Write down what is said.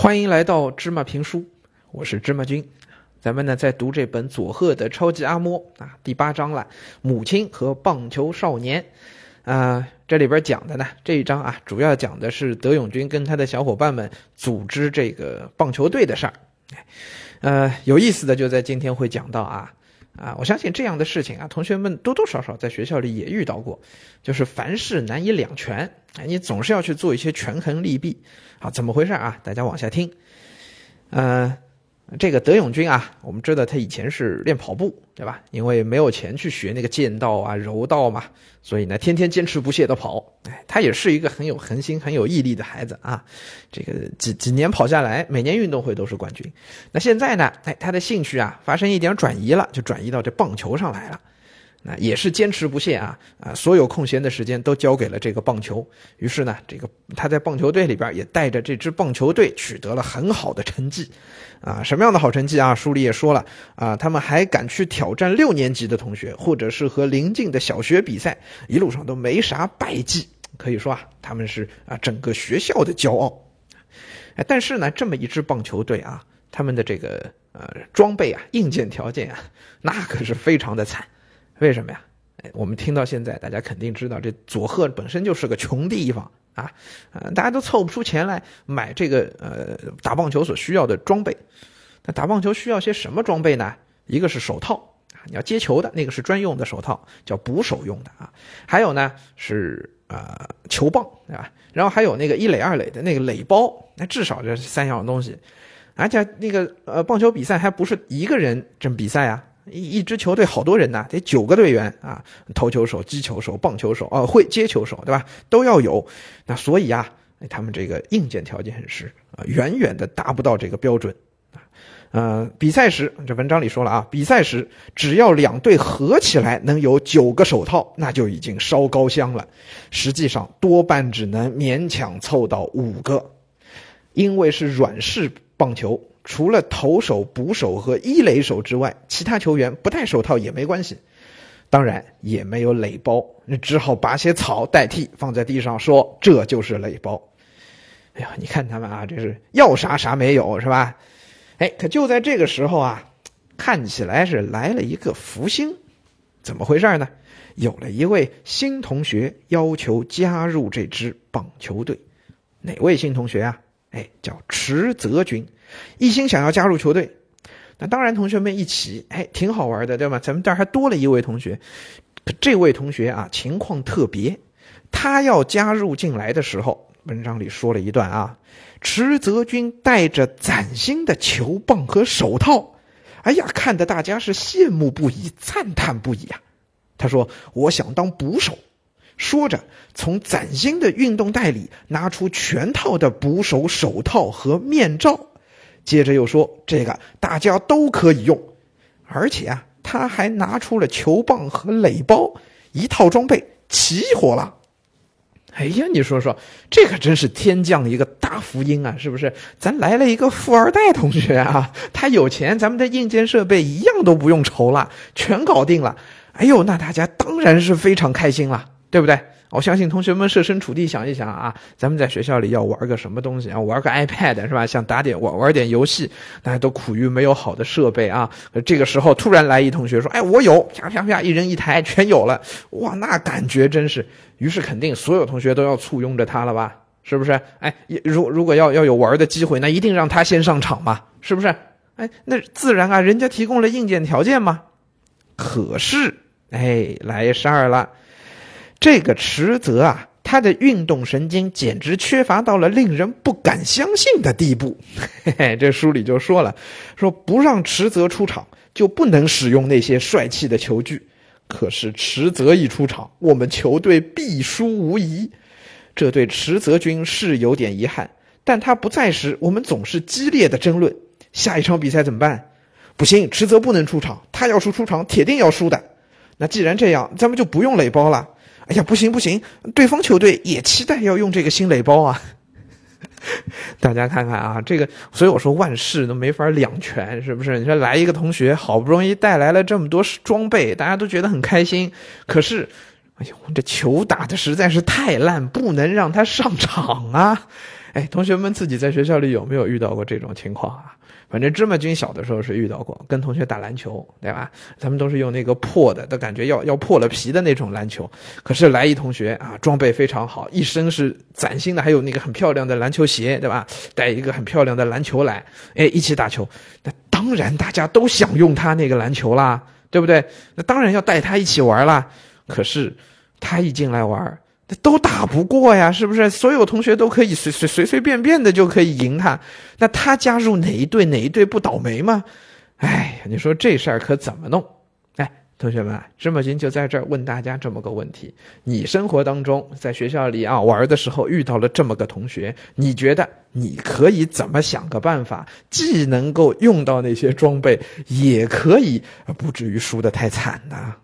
欢迎来到芝麻评书，我是芝麻君。咱们呢在读这本佐贺的超级阿嬷啊，第八章了，母亲和棒球少年。啊，这里边讲的呢，这一章啊，主要讲的是德永君跟他的小伙伴们组织这个棒球队的事儿。呃，有意思的就在今天会讲到啊。啊，我相信这样的事情啊，同学们多多少少在学校里也遇到过，就是凡事难以两全，哎，你总是要去做一些权衡利弊。好，怎么回事啊？大家往下听。嗯。这个德永君啊，我们知道他以前是练跑步，对吧？因为没有钱去学那个剑道啊、柔道嘛，所以呢，天天坚持不懈的跑。哎，他也是一个很有恒心、很有毅力的孩子啊。这个几几年跑下来，每年运动会都是冠军。那现在呢，哎，他的兴趣啊发生一点转移了，就转移到这棒球上来了。那也是坚持不懈啊啊！所有空闲的时间都交给了这个棒球。于是呢，这个他在棒球队里边也带着这支棒球队取得了很好的成绩，啊，什么样的好成绩啊？书里也说了啊，他们还敢去挑战六年级的同学，或者是和邻近的小学比赛，一路上都没啥败绩，可以说啊，他们是啊整个学校的骄傲。但是呢，这么一支棒球队啊，他们的这个呃装备啊、硬件条件啊，那可是非常的惨。为什么呀？哎，我们听到现在，大家肯定知道，这佐贺本身就是个穷地方啊，呃，大家都凑不出钱来买这个呃打棒球所需要的装备。那打棒球需要些什么装备呢？一个是手套啊，你要接球的那个是专用的手套，叫捕手用的啊。还有呢是呃球棒，对吧？然后还有那个一垒二垒的那个垒包，那至少这三样东西。而且那个呃棒球比赛还不是一个人这么比赛啊。一一支球队好多人呐，得九个队员啊，投球手、击球手、棒球手啊，会接球手，对吧？都要有。那所以啊，他们这个硬件条件很实啊，远远的达不到这个标准啊。呃，比赛时这文章里说了啊，比赛时只要两队合起来能有九个手套，那就已经烧高香了。实际上多半只能勉强凑到五个，因为是软式棒球。除了投手、捕手和一垒手之外，其他球员不戴手套也没关系。当然也没有垒包，那只好拔些草代替，放在地上，说这就是垒包。哎呀，你看他们啊，这是要啥啥没有，是吧？哎，可就在这个时候啊，看起来是来了一个福星。怎么回事呢？有了一位新同学要求加入这支棒球队。哪位新同学啊？哎，叫池泽君。一心想要加入球队，那当然同学们一起，哎，挺好玩的，对吧？咱们这儿还多了一位同学，这位同学啊，情况特别，他要加入进来的时候，文章里说了一段啊，池泽君带着崭新的球棒和手套，哎呀，看得大家是羡慕不已，赞叹不已啊。他说：“我想当捕手。”说着，从崭新的运动袋里拿出全套的捕手手套和面罩。接着又说：“这个大家都可以用，而且啊，他还拿出了球棒和垒包，一套装备齐活了。”哎呀，你说说，这可真是天降一个大福音啊！是不是？咱来了一个富二代同学啊，他有钱，咱们的硬件设备一样都不用愁了，全搞定了。哎呦，那大家当然是非常开心了，对不对？我相信同学们设身处地想一想啊，咱们在学校里要玩个什么东西啊？玩个 iPad 是吧？想打点玩玩点游戏，大家都苦于没有好的设备啊。这个时候突然来一同学说：“哎，我有，啪啪啪，一人一台，全有了。”哇，那感觉真是。于是肯定所有同学都要簇拥着他了吧？是不是？哎，如如果要要有玩的机会，那一定让他先上场嘛？是不是？哎，那自然啊，人家提供了硬件条件嘛。可是，哎，来事儿了。这个池泽啊，他的运动神经简直缺乏到了令人不敢相信的地步。嘿嘿，这书里就说了，说不让池泽出场，就不能使用那些帅气的球具。可是池泽一出场，我们球队必输无疑。这对池泽君是有点遗憾，但他不在时，我们总是激烈的争论。下一场比赛怎么办？不行，池泽不能出场，他要是出场，铁定要输的。那既然这样，咱们就不用垒包了。哎呀，不行不行，对方球队也期待要用这个新垒包啊！大家看看啊，这个，所以我说万事都没法两全，是不是？你说来一个同学，好不容易带来了这么多装备，大家都觉得很开心，可是，哎呦，这球打的实在是太烂，不能让他上场啊！哎，同学们自己在学校里有没有遇到过这种情况啊？反正芝麻君小的时候是遇到过，跟同学打篮球，对吧？咱们都是用那个破的，都感觉要要破了皮的那种篮球。可是来一同学啊，装备非常好，一身是崭新的，还有那个很漂亮的篮球鞋，对吧？带一个很漂亮的篮球来，哎，一起打球。那当然大家都想用他那个篮球啦，对不对？那当然要带他一起玩啦。可是他一进来玩。都打不过呀，是不是？所有同学都可以随随随随便便的就可以赢他，那他加入哪一队哪一队不倒霉吗？哎，你说这事儿可怎么弄？哎，同学们，芝麻君就在这儿问大家这么个问题：你生活当中在学校里啊玩的时候遇到了这么个同学，你觉得你可以怎么想个办法，既能够用到那些装备，也可以不至于输得太惨呢？